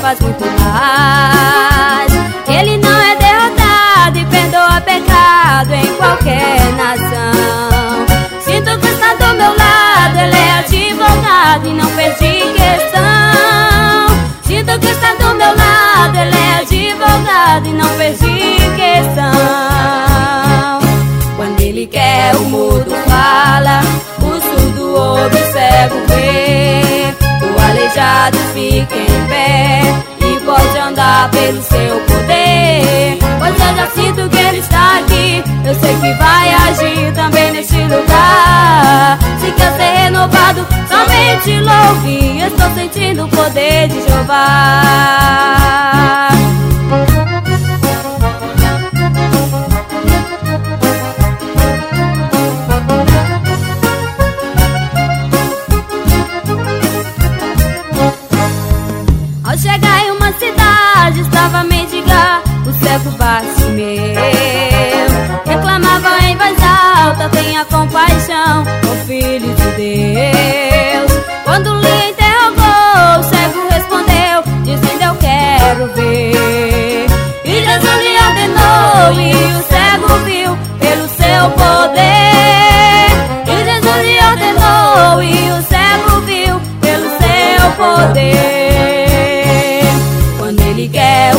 faz muito mais. Ele não é derrotado e perdoa pecado em qualquer nação. Sinto que está do meu lado, ele é advogado e não perdi questão. Pelo seu poder. Pois eu já sinto que ele está aqui, eu sei que vai agir também neste lugar. Se quer ser renovado, somente louve, estou sentindo o poder de Jeová. Cidade, estava a mendigar o cego Bartimeu. Reclamava em voz alta: Tenha compaixão, ó filho de Deus.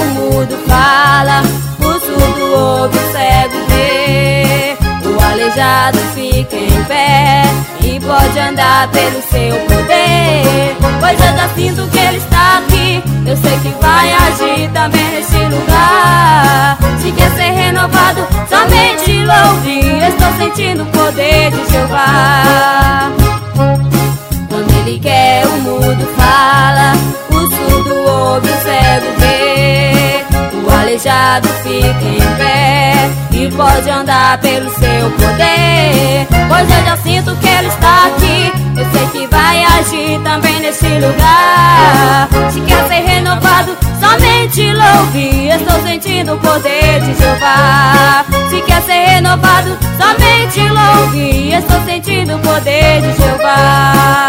O mudo fala, o surdo ouve, o cego vê, o aleijado fica em pé e pode andar pelo seu poder. Pois eu já sinto que ele está aqui, eu sei que vai agir também neste lugar. Se quer ser renovado, somente louve, estou sentindo o poder de Jeová. Quando ele quer, o mudo fala, aleijado fica em pé e pode andar pelo seu poder. Pois eu já sinto que ele está aqui, eu sei que vai agir também nesse lugar. Se quer ser renovado, somente louve, estou sentindo o poder de Jeová. Se quer ser renovado, somente louve, estou sentindo o poder de Jeová.